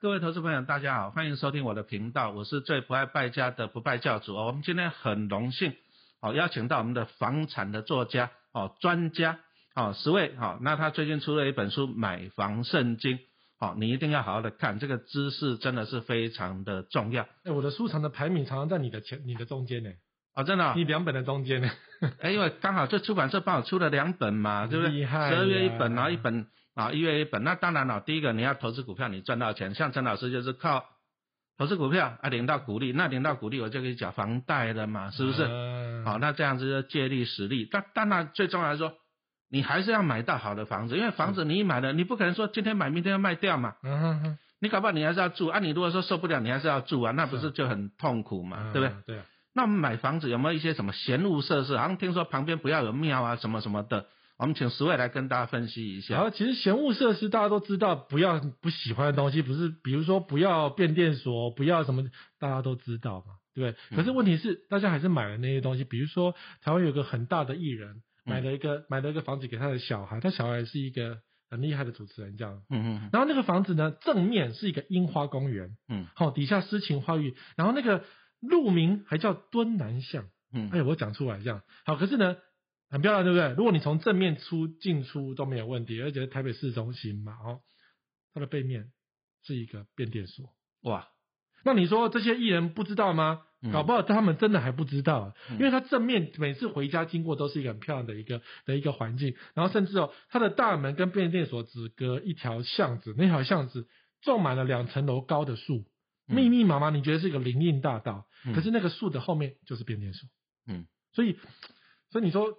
各位投资朋友，大家好，欢迎收听我的频道，我是最不爱败家的不败教主哦。我们今天很荣幸哦，邀请到我们的房产的作家哦，专家哦，十位好，那他最近出了一本书《买房圣经》，好，你一定要好好的看，这个知识真的是非常的重要。哎，我的书藏的排名常常在你的前、你的中间呢。哦，真的、哦，你两本的中间呢？哎，因为刚好这出版社帮我出了两本嘛，对不对？厉害十二月一本，然后一本啊，一月一本。那当然了，第一个你要投资股票，你赚到钱，像陈老师就是靠投资股票啊领到股利，那领到股利我就可以缴房贷了嘛，是不是？嗯好，那这样子就借力使力。但当然最重要的是说，你还是要买到好的房子，因为房子你一买了，你不可能说今天买明天要卖掉嘛。嗯哼哼，你搞不好你还是要住啊，你如果说受不了，你还是要住啊，那不是是就很痛苦嘛，对不对？嗯？对啊。那我们买房子有没有一些什么闲物设施？好像听说旁边不要有庙啊，什么什么的。我们请十位来跟大家分析一下。然后其实闲物设施大家都知道，不要不喜欢的东西，不是比如说不要变电所，不要什么，大家都知道嘛，对不对？嗯可是问题是，大家还是买了那些东西，比如说台湾有个很大的艺人，嗯买了一个、买了一个房子给他的小孩，他小孩是一个很厉害的主持人，这样。嗯嗯然后那个房子呢，正面是一个樱花公园，嗯好、底下诗情画意，然后那个路名还叫敦南巷。嗯哎，我讲出来这样好，可是呢，很漂亮，对不对？如果你从正面出进出都没有问题，而且是台北市中心嘛，哦，它的背面是一个变电所。哇，那你说这些艺人不知道吗？嗯搞不好他们真的还不知道，嗯因为他正面每次回家经过都是一个很漂亮的一个的一个环境，然后甚至哦，它的大门跟变电所只隔一条巷子，那条巷子种满了两层楼高的树，嗯密密麻麻，你觉得是一个林荫大道，嗯可是那个树的后面就是变电所。嗯所以，所以你说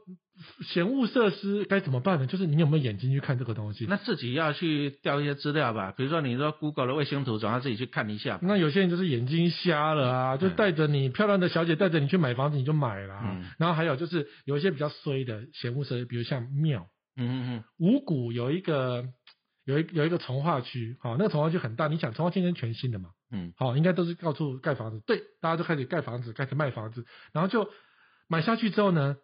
闲物设施该怎么办呢？就是你有没有眼睛去看这个东西？那自己要去调一些资料吧，比如说你说 Google 的卫星图，总要自己去看一下。那有些人就是眼睛瞎了啊，就带着你漂亮的小姐带着你去买房子，你就买了、啊。嗯然后还有就是有一些比较衰的闲物设施，比如像庙，嗯嗯嗯五股有一个有一有一个从化区，好、那个从化区很大，你想从化区是全新的嘛，嗯好、应该都是到处盖房子，对，大家就开始盖房子，开始卖房子，然后就买下去之后呢，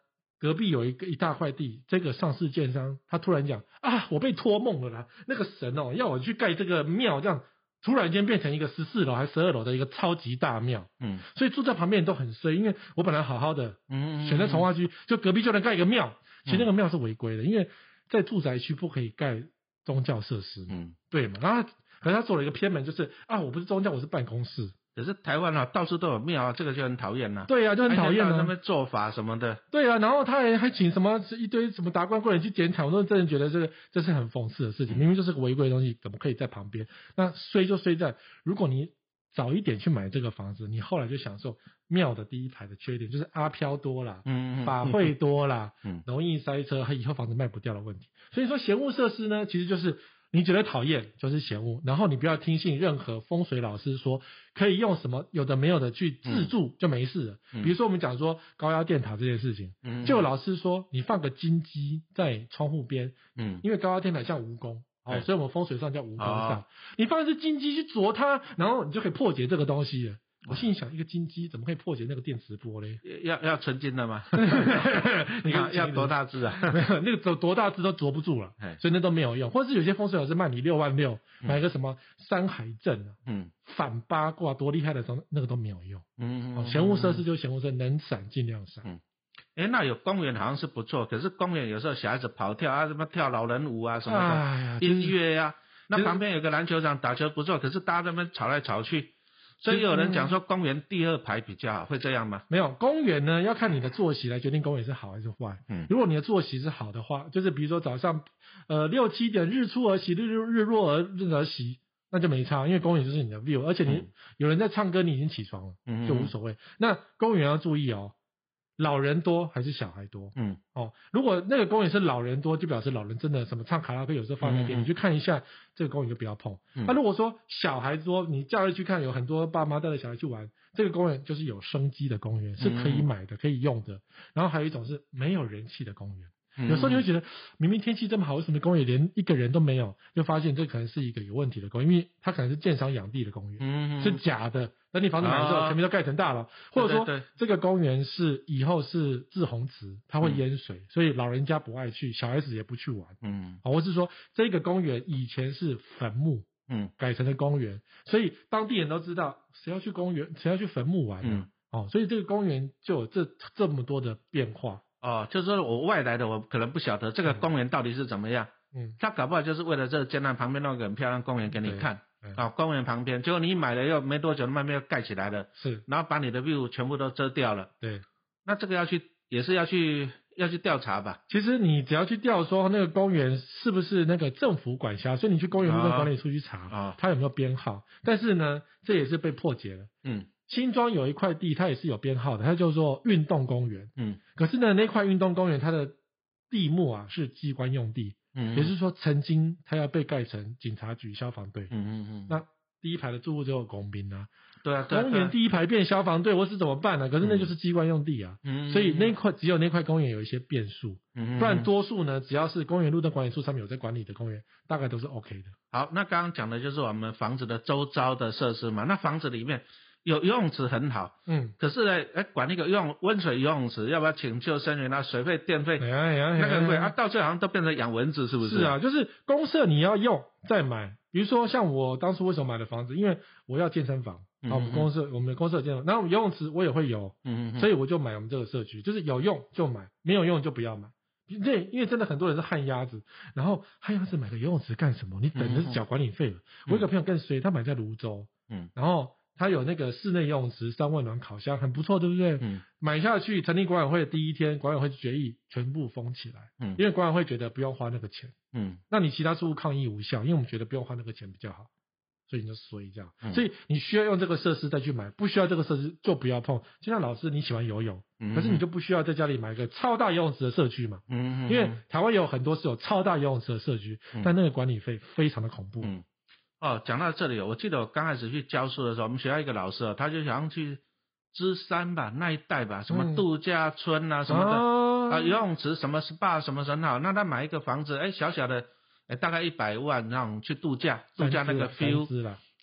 隔壁有一个一大块地，这个上市建商他突然讲啊，我被托梦了啦，那个神哦要我去盖这个庙，这样突然间变成一个十四楼还十二楼的一个超级大庙，嗯。所以住在旁边人都很衰，因为我本来好好的嗯，选在从化区，就隔壁就能盖一个庙，其实那个庙是违规的，因为在住宅区不可以盖宗教设施，嗯，对嘛？然后可是他做了一个偏门，就是啊，我不是宗教，我是办公室，可是台湾啊，到处都有庙啊，这个就很讨厌呐。对啊，就很讨厌啊。他们做法什么的。对啊，然后他还还请什么一堆什么达官贵人去检讨，我都真的觉得这个这是很讽刺的事情，明明就是个违规的东西，怎么可以在旁边？那衰就衰在，如果你早一点去买这个房子，你后来就享受庙的第一排的缺点，就是阿飘多啦，嗯法会多啦，嗯容易塞车，还以后房子卖不掉的问题。所以说闲物设施呢，其实就是你觉得讨厌就是嫌恶，然后你不要听信任何风水老师说可以用什么有的没有的去自助就没事了。嗯比如说我们讲说高压电塔这件事情，嗯就有老师说你放个金鸡在窗户边，嗯因为高压电塔像蜈蚣。哦，所以我们风水上叫蜈蚣哦煞。你放一只金鸡去啄它，然后你就可以破解这个东西了。我心里想，一个金鸡怎么可以破解那个电磁波嘞？要要纯金的吗？你看 要多？大只啊？没有，那个多多大只都啄不住了哎，所以那都没有用。或者是有些风水老师卖你六万六，嗯买个什么山海阵啊、嗯反八卦多厉害的时候，那个都没有用。嗯嗯，闲物设施。就闲物设施，能闪尽量闪。嗯哎，那有公园好像是不错，可是公园有时候小孩子跑跳啊，什么跳老人舞啊什么的，音乐呀、那旁边有个篮球场打球不错，可是大家在那边吵来吵去，所以有人讲说公园第二排比较好，会这样吗？没有公园呢，要看你的作息来决定公园是好还是坏。嗯如果你的作息是好的话，就是比如说早上呃六七点日出而息，日日日落而日而息，那就没差，因为公园就是你的 view，而且你、嗯有人在唱歌，你已经起床了，嗯就无所谓。那公园要注意哦，老人多还是小孩多？嗯哦，如果那个公园是老人多，就表示老人真的什么唱卡拉 OK 有时候放那边，嗯嗯嗯你去看一下这个公园就不要碰。嗯那、如果说小孩多，你假日去看，有很多爸妈带着小孩去玩，这个公园就是有生机的公园，是可以嗯买的、可以用的。然后还有一种是没有人气的公园，嗯有时候你会觉得明明天气这么好，为什么公园连一个人都没有？就发现这可能是一个有问题的公园，因为它可能是建商养地的公园。嗯是假的。等你房子买了之后，啊前面都盖成大楼，或者说这个公园是以后是滞洪池，它会淹水，所以老人家不爱去，小孩子也不去玩。嗯啊，或是说这个公园以前是坟墓，嗯改成了公园，所以当地人都知道谁要去公园，谁要去坟墓玩、啊。嗯哦，所以这个公园就有这这么多的变化。哦，就是说我外来的，我可能不晓得这个嗯公园到底是怎么样，嗯，他搞不好就是为了这个建案旁边那个很漂亮公园给你看，嗯啊、公园旁边，结果你买了又没多久，慢慢又盖起来了，是然后把你的 view 全部都遮掉了，对。那这个要去也是要去要去调查吧？其实你只要去调说那个公园是不是那个政府管辖，所以你去公园路段管理处去查，啊它有没有编号。但是呢，这也是被破解了。嗯新庄有一块地，它也是有编号的，它叫做运动公园。嗯。可是呢，那块运动公园它的地目啊是机关用地，嗯，也就是说曾经它要被盖成警察局、消防队。嗯嗯嗯，那第一排的住户就有工兵啊，对啊公园第一排变消防队，我是怎么办呢、可是那就是机关用地啊，嗯，所以那块只有那块公园有一些变数，嗯不然多数呢，只要是公园路的管理处上面有在管理的公园，大概都是 OK 的。好，那刚刚讲的就是我们房子的周遭的设施嘛，那房子里面有游泳池很好。嗯，可是呢，哎，管那个游泳温水游泳池，要不要请救生员啊？水费、电费那个很贵啊，到最后好像都变成养蚊子，是不是？是啊，就是公社你要用再买，比如说像我当初为什么买的房子，因为我要健身房，嗯啊，我们公社我们公社健身房，然后游泳池我也会游，嗯，所以我就买我们这个社区，就是有用就买，没有用就不要买。对，因为真的很多人是旱鸭子，然后旱鸭子买个游泳池干什么？你等着缴管理费了。我有一个朋友更衰，他买在泸州，嗯然后他有那个室内游泳池、三温暖烤箱，很不错，对不对？嗯。买下去，成立管委会的第一天，管委会就决议全部封起来，嗯。因为管委会觉得不用花那个钱，嗯。那你其他住户抗议无效，因为我们觉得不用花那个钱比较好，所以你就衰这样。嗯。所以你需要用这个设施再去买，不需要这个设施就不要碰。就像老师你喜欢游泳，嗯，可是你就不需要在家里买一个超大游泳池的社区嘛，嗯，嗯因为台湾有很多是有超大游泳池的社区，嗯。但那个管理费非常的恐怖。嗯，哦，讲到这里，我记得我刚开始去教书的时候，我们学校一个老师哦，他就想要去芝山吧那一带吧，什么嗯。度假村啊什么的。啊啊，游泳池什么 SPA 什么很好，那他买一个房子，哎，小小的，哎，大概一百万，让去度假，度假那个 feel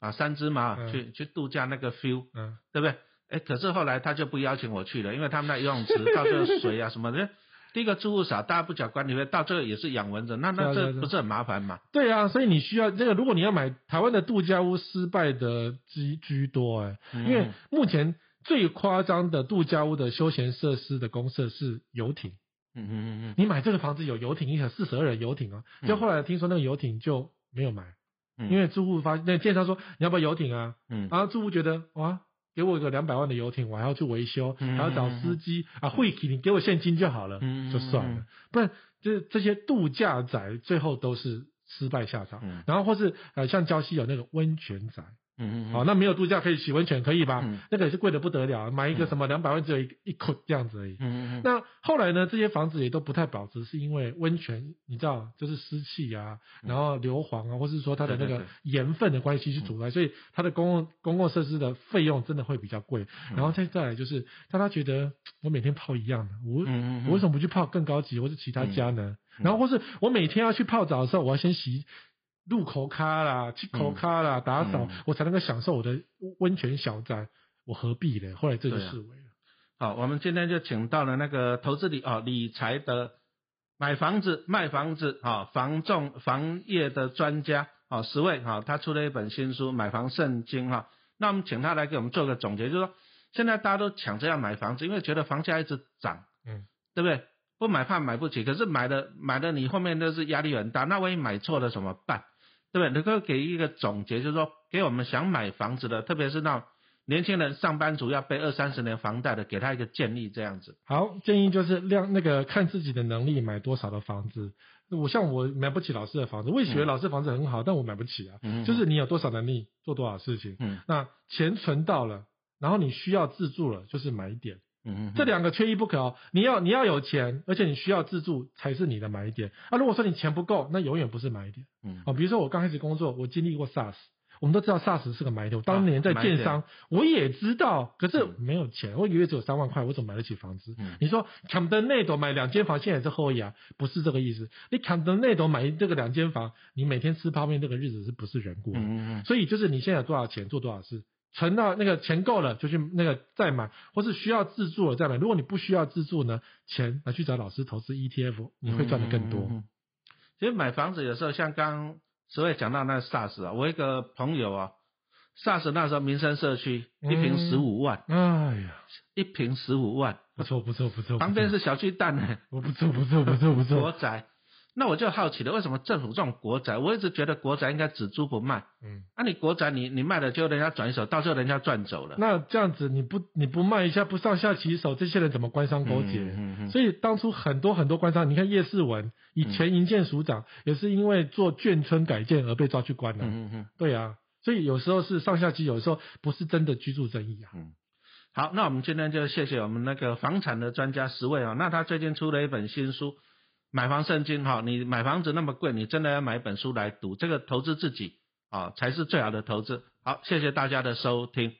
啊，三只嘛，嗯。去去度假那个 feel，嗯，对不对？哎，可是后来他就不邀请我去了，因为他们那游泳池到最后水啊什么的，第一个住户少，大家不缴管理费，到最后也是养蚊子，那那这不是很麻烦嘛？对啊，所以你需要这个，如果你要买台湾的度假屋，失败的居居多哎、因为嗯目前最夸张的度假屋的休闲设施的公设是游艇。嗯嗯嗯嗯。你买这个房子有游艇，一台四十二人游艇啊，就后来听说那个游艇就没有买，嗯，因为住户发那个建商说你要不要游艇啊，嗯。然后住户觉得哇，给我一个两百万的游艇，我还要去维修，嗯还要找司机啊，会给你给我现金就好了，嗯就算了，不然这这些度假宅最后都是失败下场，嗯。然后或是呃像礁溪有那个温泉宅，嗯嗯好、那没有度假可以洗温泉可以吧？嗯那个也是贵的不得了，买一个什么两百万只有一一口这样子而已。嗯嗯那后来呢，这些房子也都不太保值，是因为温泉，你知道，就是湿气啊，然后硫磺啊，或是说它的那个盐分的关系去阻碍，所以它的公共公共设施的费用真的会比较贵。然后再再来就是，大家觉得我每天泡一样的，我、嗯我为什么不去泡更高级或是其他家呢？嗯然后或是我每天要去泡澡的时候，我要先洗。入口咖啦，去口咖啦，打扫，嗯我才能够享受我的温泉小宅，我何必呢？后来这就对啊视为了。好，我们今天就请到了那个投资理啊理财的买房子、卖房子啊房仲房业的专家啊十位啊，他出了一本新书《买房圣经》哈。那我们请他来给我们做个总结，就是说现在大家都抢着要买房子，因为觉得房价一直涨，嗯，对不对？不买怕买不起，可是买了买了你后面都是压力很大，那万一买错了怎么办？对不对？能够给一个总结，就是说给我们想买房子的，特别是那种年轻人、上班族要背二三十年房贷的，给他一个建议，这样子。好，建议就是量那个看自己的能力买多少的房子。我像我买不起老师的房子，我也觉得嗯老师房子很好，但我买不起啊。嗯就是你有多少能力做多少事情，嗯那钱存到了，然后你需要自住了，就是买点。嗯这两个缺一不可哦。你要你要有钱，而且你需要自住才是你的买点。啊，如果说你钱不够，那永远不是买点。嗯哦，比如说我刚开始工作，我经历过 SARS，我们都知道 SARS 是个买点。我当年在建商，我也知道，可是嗯没有钱，我一个月只有三万块，我怎么买得起房子？嗯你说 Camden 内斗买两间房，现在也是后牙，不是这个意思。你 Camden 内斗买这个两间房，你每天吃泡面这个日子是不是人过的？嗯嗯所以就是你现在有多少钱做多少事，存到那个钱够了就去那个再买，或是需要自住了再买。如果你不需要自住呢，钱拿去找老师投资 ETF，你会赚的更多。嗯嗯嗯其实买房子有时候像刚所谓讲到那 SARS 啊，我一个朋友啊，SARS 那时候民生社区一平嗯十五万，哎呀，一平十五万，不错不错不错，旁边是小巨蛋呢，不错不错不错不错，国宅。那我就好奇了，为什么政府这种国宅，我一直觉得国宅应该只租不卖。嗯，啊，你国宅你你卖了，就人家转手，到时候人家赚走了。那这样子你不你不卖一下，不上下其手，这些人怎么官商勾结？嗯嗯嗯所以当初很多很多官商，你看叶世文以前营建署长、也是因为做眷村改建而被抓去关了。嗯嗯嗯。对啊，所以有时候是上下级，有时候不是真的居住争议啊。嗯好，那我们今天就谢谢我们那个房产的专家十位啊、那他最近出了一本新书《买房圣经》哈，你买房子那么贵，你真的要买一本书来读，这个投资自己啊、才是最好的投资。好，谢谢大家的收听。